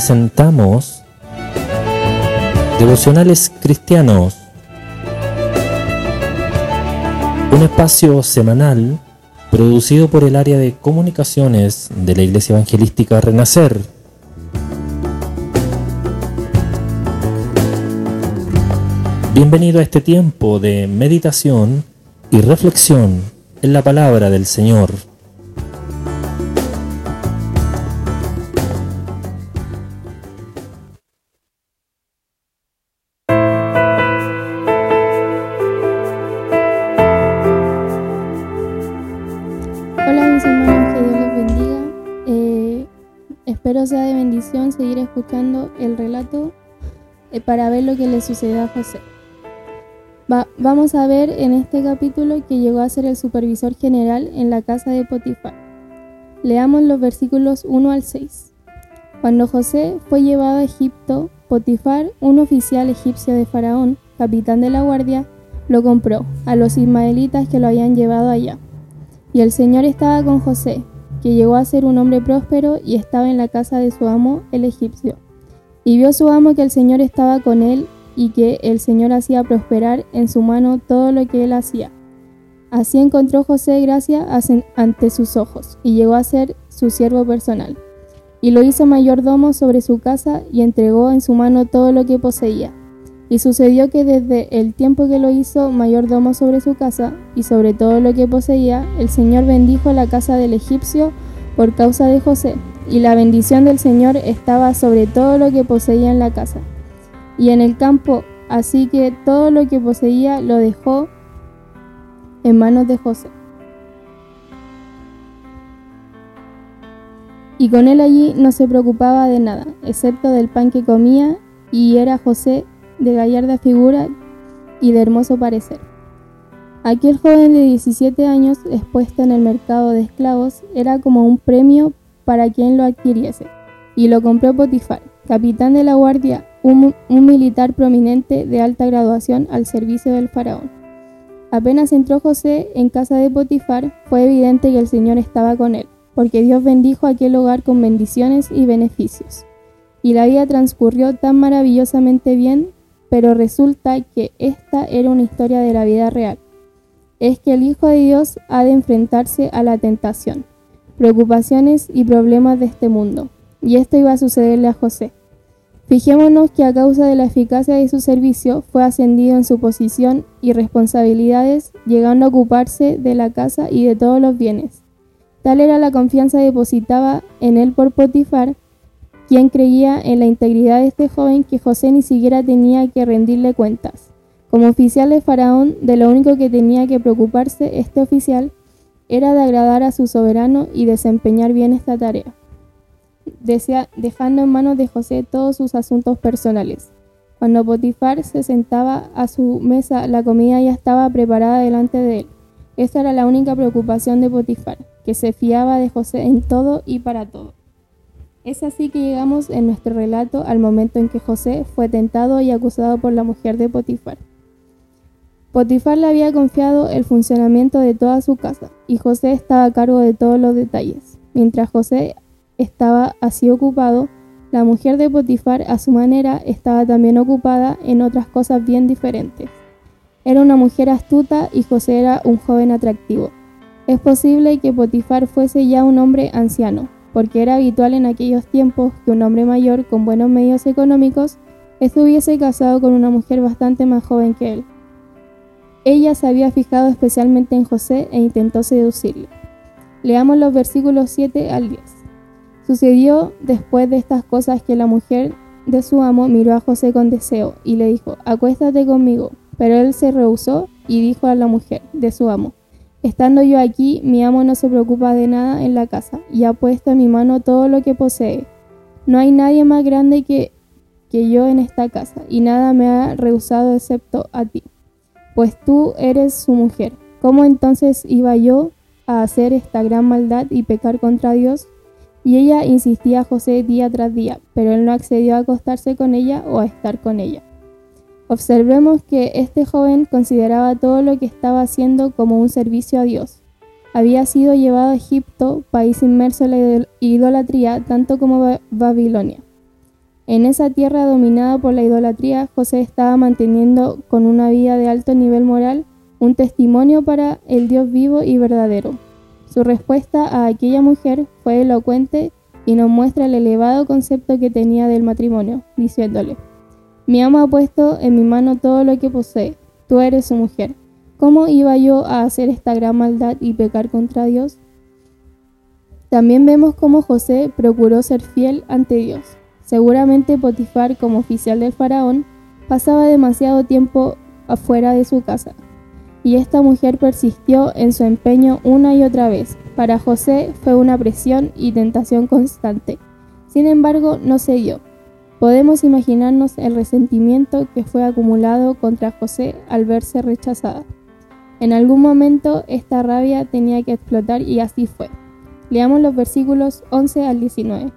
presentamos Devocionales Cristianos, un espacio semanal producido por el área de comunicaciones de la Iglesia Evangelística Renacer. Bienvenido a este tiempo de meditación y reflexión en la palabra del Señor. Espero sea de bendición seguir escuchando el relato eh, para ver lo que le sucedió a José. Vamos a ver en este capítulo que llegó a ser el supervisor general en la casa de Potifar. Leamos los versículos 1 al 6. Cuando José fue llevado a Egipto, Potifar, un oficial egipcio de Faraón, capitán de la guardia, lo compró a los ismaelitas que lo habían llevado allá. Y el Señor estaba con José, que llegó a ser un hombre próspero y estaba en la casa de su amo, el egipcio. Y vio su amo que el Señor estaba con él y que el Señor hacía prosperar en su mano todo lo que él hacía. Así encontró José gracia ante sus ojos y llegó a ser su siervo personal. Y lo hizo mayordomo sobre su casa y entregó en su mano todo lo que poseía. Y sucedió que desde el tiempo que lo hizo mayordomo sobre su casa y sobre todo lo que poseía, el Señor bendijo la casa del egipcio por causa de José, y la bendición del Señor estaba sobre todo lo que poseía en la casa y en el campo, así que todo lo que poseía lo dejó en manos de José. Y con él allí no se preocupaba de nada, excepto del pan que comía, y era José de gallarda figura y de hermoso parecer. Aquel joven de 17 años expuesto en el mercado de esclavos era como un premio para quien lo adquiriese, y lo compró Potifar, capitán de la guardia, un, militar prominente de alta graduación al servicio del faraón. Apenas entró José en casa de Potifar, fue evidente que el Señor estaba con él, porque Dios bendijo aquel hogar con bendiciones y beneficios. Y la vida transcurrió tan maravillosamente bien pero resulta que esta era una historia de la vida real. Es que el Hijo de Dios ha de enfrentarse a la tentación, preocupaciones y problemas de este mundo, y esto iba a sucederle a José. Fijémonos que a causa de la eficacia de su servicio fue ascendido en su posición y responsabilidades, llegando a ocuparse de la casa y de todos los bienes. Tal era la confianza depositada en él por Potifar, quien creía en la integridad de este joven que José ni siquiera tenía que rendirle cuentas. Como oficial de Faraón, de lo único que tenía que preocuparse este oficial era de agradar a su soberano y desempeñar bien esta tarea, dejando en manos de José todos sus asuntos personales. Cuando Potifar se sentaba a su mesa, la comida ya estaba preparada delante de él. Esta era la única preocupación de Potifar, que se fiaba de José en todo y para todo. Es así que llegamos en nuestro relato al momento en que José fue tentado y acusado por la mujer de Potifar. Potifar le había confiado el funcionamiento de toda su casa y José estaba a cargo de todos los detalles. Mientras José estaba así ocupado, la mujer de Potifar a su manera estaba también ocupada en otras cosas bien diferentes. Era una mujer astuta y José era un joven atractivo. Es posible que Potifar fuese ya un hombre anciano, porque era habitual en aquellos tiempos que un hombre mayor con buenos medios económicos estuviese casado con una mujer bastante más joven que él. Ella se había fijado especialmente en José e intentó seducirle. Leamos los versículos 7 al 10. Sucedió después de estas cosas que la mujer de su amo miró a José con deseo y le dijo, acuéstate conmigo. Pero él se rehusó y dijo a la mujer de su amo, Estando yo aquí, mi amo no se preocupa de nada en la casa y ha puesto en mi mano todo lo que posee. No hay nadie más grande que, que yo en esta casa y nada me ha rehusado excepto a ti, pues tú eres su mujer. ¿Cómo entonces iba yo a hacer esta gran maldad y pecar contra Dios? Y ella insistía a José día tras día, pero él no accedió a acostarse con ella o a estar con ella. Observemos que este joven consideraba todo lo que estaba haciendo como un servicio a Dios. Había sido llevado a Egipto, país inmerso en la idolatría, tanto como Babilonia. En esa tierra dominada por la idolatría, José estaba manteniendo con una vida de alto nivel moral un testimonio para el Dios vivo y verdadero. Su respuesta a aquella mujer fue elocuente y nos muestra el elevado concepto que tenía del matrimonio, diciéndole, Mi amo ha puesto en mi mano todo lo que posee, tú eres su mujer. ¿Cómo iba yo a hacer esta gran maldad y pecar contra Dios? También vemos cómo José procuró ser fiel ante Dios. Seguramente Potifar, como oficial del faraón, pasaba demasiado tiempo afuera de su casa, y esta mujer persistió en su empeño una y otra vez. Para José fue una presión y tentación constante. Sin embargo, no cedió. Podemos imaginarnos el resentimiento que fue acumulado contra José al verse rechazada. En algún momento esta rabia tenía que explotar y así fue. Leamos los versículos 11 al 19.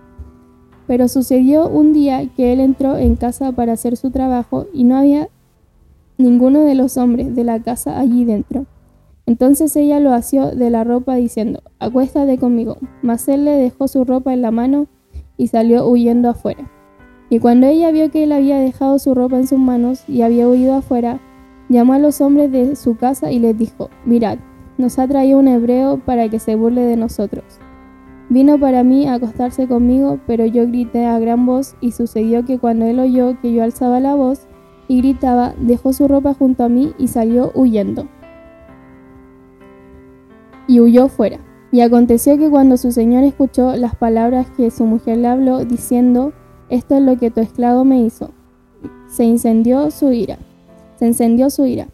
Pero sucedió un día que él entró en casa para hacer su trabajo y no había ninguno de los hombres de la casa allí dentro. Entonces ella lo asió de la ropa diciendo, acuéstate conmigo. Mas él le dejó su ropa en la mano y salió huyendo afuera. Y cuando ella vio que él había dejado su ropa en sus manos y había huido afuera, llamó a los hombres de su casa y les dijo, mirad, nos ha traído un hebreo para que se burle de nosotros. Vino para mí a acostarse conmigo, pero yo grité a gran voz y sucedió que cuando él oyó que yo alzaba la voz, y gritaba, dejó su ropa junto a mí y salió huyendo. Y huyó fuera. Y aconteció que cuando su señor escuchó las palabras que su mujer le habló, diciendo, esto es lo que tu esclavo me hizo, se incendió su ira. Se encendió su ira.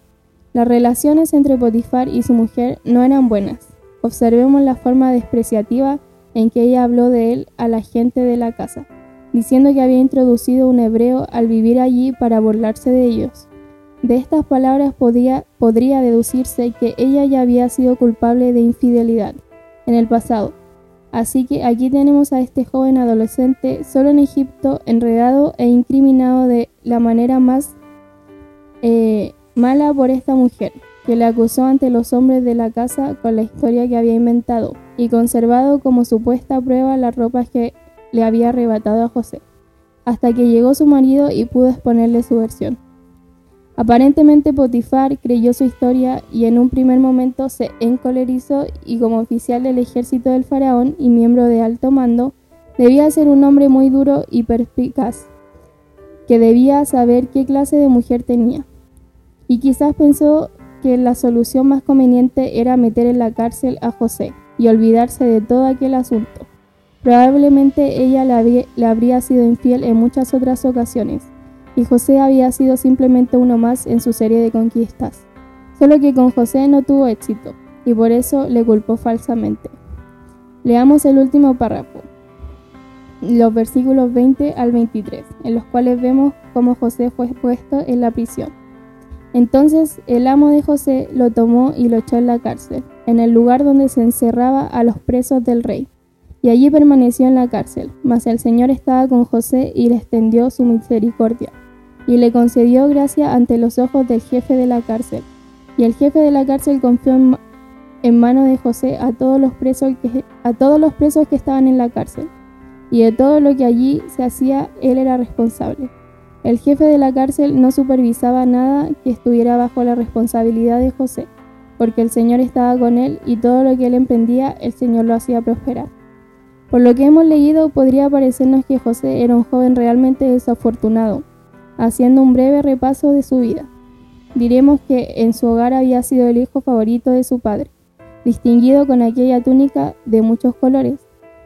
Las relaciones entre Potifar y su mujer no eran buenas. Observemos la forma despreciativa en que ella habló de él a la gente de la casa diciendo que había introducido un hebreo al vivir allí para burlarse de ellos. De estas palabras podría, podría deducirse que ella ya había sido culpable de infidelidad en el pasado. Así que aquí tenemos a este joven adolescente solo en Egipto, enredado e incriminado de la manera más eh, mala por esta mujer, que le acusó ante los hombres de la casa con la historia que había inventado y conservado como supuesta prueba las ropas que le había arrebatado a José, hasta que llegó su marido y pudo exponerle su versión. Aparentemente Potifar creyó su historia y en un primer momento se encolerizó y como oficial del ejército del faraón y miembro de alto mando, debía ser un hombre muy duro y perspicaz, que debía saber qué clase de mujer tenía. Y quizás pensó que la solución más conveniente era meter en la cárcel a José y olvidarse de todo aquel asunto. Probablemente ella le, habría sido infiel en muchas otras ocasiones, y José había sido simplemente uno más en su serie de conquistas. Solo que con José no tuvo éxito, y por eso le culpó falsamente. Leamos el último párrafo, los versículos 20 al 23, en los cuales vemos cómo José fue puesto en la prisión. Entonces el amo de José lo tomó y lo echó en la cárcel, en el lugar donde se encerraba a los presos del rey y allí permaneció en la cárcel. Mas el Señor estaba con José y le extendió su misericordia, y le concedió gracia ante los ojos del jefe de la cárcel. Y el jefe de la cárcel confió en, mano de José a todos, los presos que, a todos los presos que estaban en la cárcel, y de todo lo que allí se hacía él era responsable. El jefe de la cárcel no supervisaba nada que estuviera bajo la responsabilidad de José, porque el Señor estaba con él y todo lo que él emprendía el Señor lo hacía prosperar. Por lo que hemos leído, podría parecernos que José era un joven realmente desafortunado. Haciendo un breve repaso de su vida, diremos que en su hogar había sido el hijo favorito de su padre, distinguido con aquella túnica de muchos colores,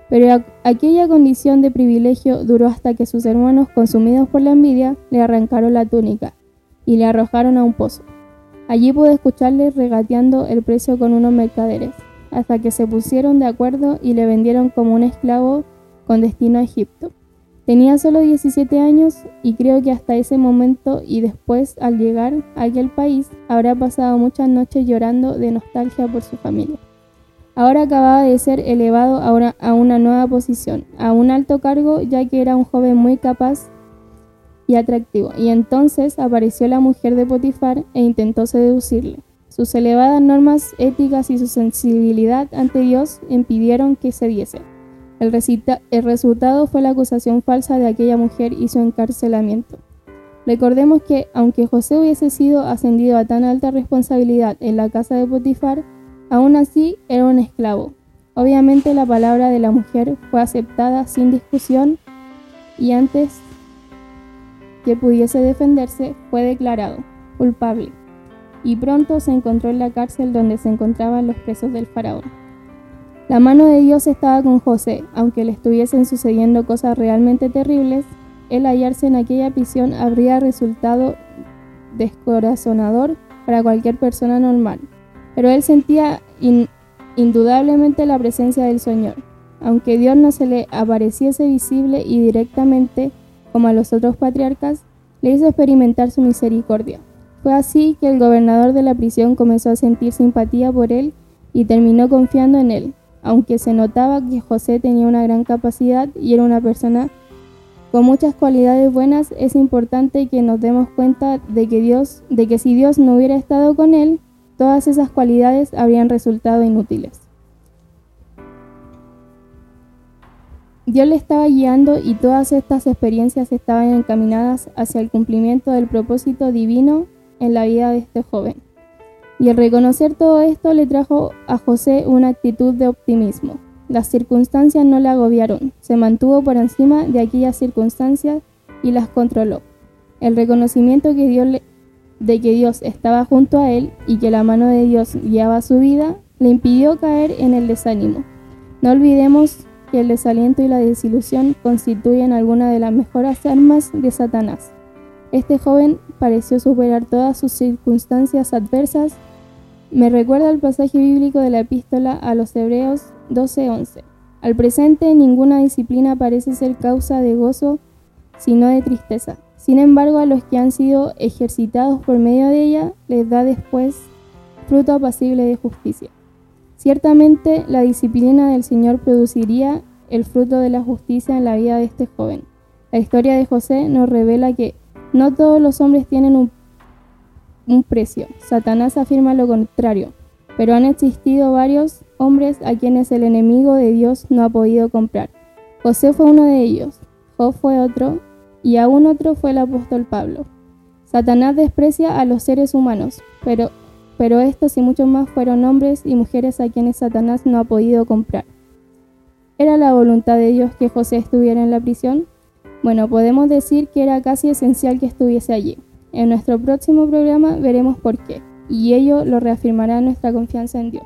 pero aquella condición de privilegio duró hasta que sus hermanos, consumidos por la envidia, le arrancaron la túnica y le arrojaron a un pozo. Allí pudo escucharle regateando el precio con unos mercaderes hasta que se pusieron de acuerdo y le vendieron como un esclavo con destino a Egipto. Tenía solo 17 años y creo que hasta ese momento y después al llegar a aquel país habrá pasado muchas noches llorando de nostalgia por su familia. Ahora acababa de ser elevado a una, a una nueva posición, a un alto cargo ya que era un joven muy capaz y atractivo, y entonces apareció la mujer de Potifar e intentó seducirle. Sus elevadas normas éticas y su sensibilidad ante Dios impidieron que se diese. El, el resultado fue la acusación falsa de aquella mujer y su encarcelamiento. Recordemos que, aunque José hubiese sido ascendido a tan alta responsabilidad en la casa de Potifar, aún así era un esclavo. Obviamente la palabra de la mujer fue aceptada sin discusión y antes que pudiese defenderse fue declarado culpable y pronto se encontró en la cárcel donde se encontraban los presos del faraón. La mano de Dios estaba con José, aunque le estuviesen sucediendo cosas realmente terribles, el hallarse en aquella prisión habría resultado descorazonador para cualquier persona normal. Pero él sentía indudablemente la presencia del Señor. Aunque Dios no se le apareciese visible y directamente como a los otros patriarcas, le hizo experimentar su misericordia. Fue así que el gobernador de la prisión comenzó a sentir simpatía por él y terminó confiando en él, aunque se notaba que José tenía una gran capacidad y era una persona con muchas cualidades buenas, es importante que nos demos cuenta de que Dios, de que si Dios no hubiera estado con él, todas esas cualidades habrían resultado inútiles. Dios le estaba guiando y todas estas experiencias estaban encaminadas hacia el cumplimiento del propósito divino en la vida de este joven. Y el reconocer todo esto le trajo a José una actitud de optimismo. Las circunstancias no le agobiaron, se mantuvo por encima de aquellas circunstancias y las controló. El reconocimiento que Dios de que Dios estaba junto a él y que la mano de Dios guiaba su vida le impidió caer en el desánimo. No olvidemos que el desaliento y la desilusión constituyen algunas de las mejores armas de Satanás. Este joven pareció superar todas sus circunstancias adversas. Me recuerda el pasaje bíblico de la epístola a los Hebreos 12:11. Al presente ninguna disciplina parece ser causa de gozo, sino de tristeza. Sin embargo, a los que han sido ejercitados por medio de ella, les da después fruto apacible de justicia. Ciertamente, la disciplina del Señor produciría el fruto de la justicia en la vida de este joven. La historia de José nos revela que no todos los hombres tienen un, precio. Satanás afirma lo contrario, pero han existido varios hombres a quienes el enemigo de Dios no ha podido comprar. José fue uno de ellos, Job fue otro, y aún otro fue el apóstol Pablo. Satanás desprecia a los seres humanos, pero, pero estos y muchos más fueron hombres y mujeres a quienes Satanás no ha podido comprar. ¿Era la voluntad de Dios que José estuviera en la prisión? Bueno, podemos decir que era casi esencial que estuviese allí. En nuestro próximo programa veremos por qué, y ello lo reafirmará nuestra confianza en Dios.